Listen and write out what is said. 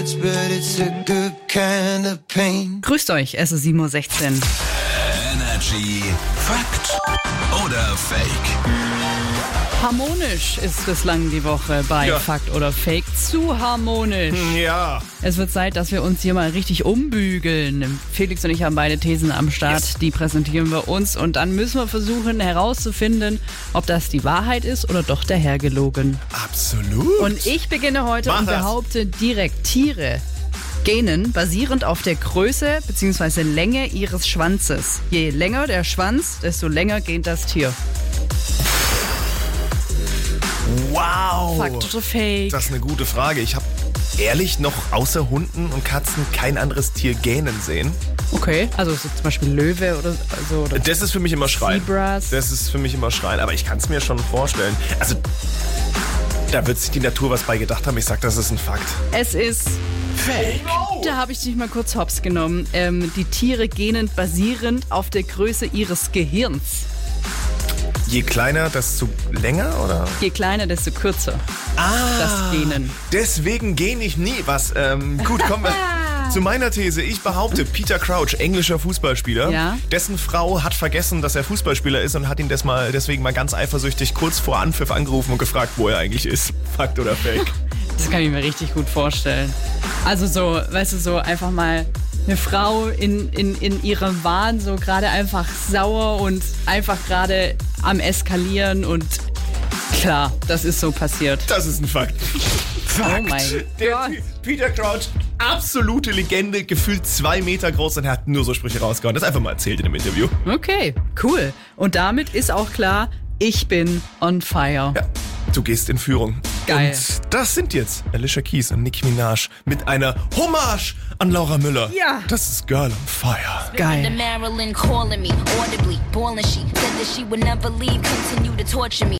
hurts, but it's a good kind of pain. Grüßt euch, es ist 7.16 Uhr. Energy Fakt oder Fake? Harmonisch ist bislang die Woche bei Ja. Fakt oder Fake. Zu harmonisch. Ja. Es wird Zeit, dass wir uns hier mal richtig umbügeln. Felix und ich haben beide Thesen am Start, Yes. die präsentieren wir uns und dann müssen wir versuchen herauszufinden, ob das die Wahrheit ist oder doch dahergelogen. Absolut. Und ich beginne heute Mach und behaupte direkt, Tiere gähnen basierend auf der Größe bzw. Länge ihres Schwanzes. Je länger der Schwanz, desto länger gähnt das Tier. Wow. Fakt oder Fake? Das ist eine gute Frage. Ich habe ehrlich noch außer Hunden und Katzen kein anderes Tier gähnen sehen. Okay, also so zum Beispiel Löwe oder so. Oder Das ist für mich immer Schreien. Zebras. Das ist für mich immer Schreien. Aber ich kann es mir schon vorstellen. Also, da wird sich die Natur was bei gedacht haben. Ich sag, das ist ein Fakt. es ist Fake. Da habe ich dich mal kurz hops genommen. Ähm, die Tiere gähnen basierend auf der Größe ihres Gehirns. Je kleiner, desto länger, oder? Je kleiner, desto kürzer Ah. das Gähnen. Deswegen gähne ich nie. Was? Ähm, gut, kommen wir zu meiner These. Ich behaupte, Peter Crouch, englischer Fußballspieler, Ja. dessen Frau hat vergessen, dass er Fußballspieler ist und hat ihn des mal, deswegen mal ganz eifersüchtig kurz vor Anpfiff angerufen und gefragt, wo er eigentlich ist. Fakt oder Fake? Das kann ich mir richtig gut vorstellen. Also so, weißt du, so einfach mal eine Frau in, in, in ihrem Wahn so gerade einfach sauer und einfach gerade am Eskalieren und klar, das ist so passiert. Das ist ein Fakt. Fakt. Oh mein Der Gott. Peter Crouch, absolute Legende, gefühlt zwei Meter groß und er hat nur so Sprüche rausgehauen. Das einfach mal erzählt in dem Interview. Okay, cool. Und damit ist auch klar, ich bin on fire. Ja, du gehst in Führung. Geil. Und das sind jetzt Alicia Keys und Nicki Minaj mit einer Hommage an Laura Müller. Ja. Das ist Girl on Fire. Geil. Marilyn calling me audibly, bawling. She said that she would never leave, continue to torture me.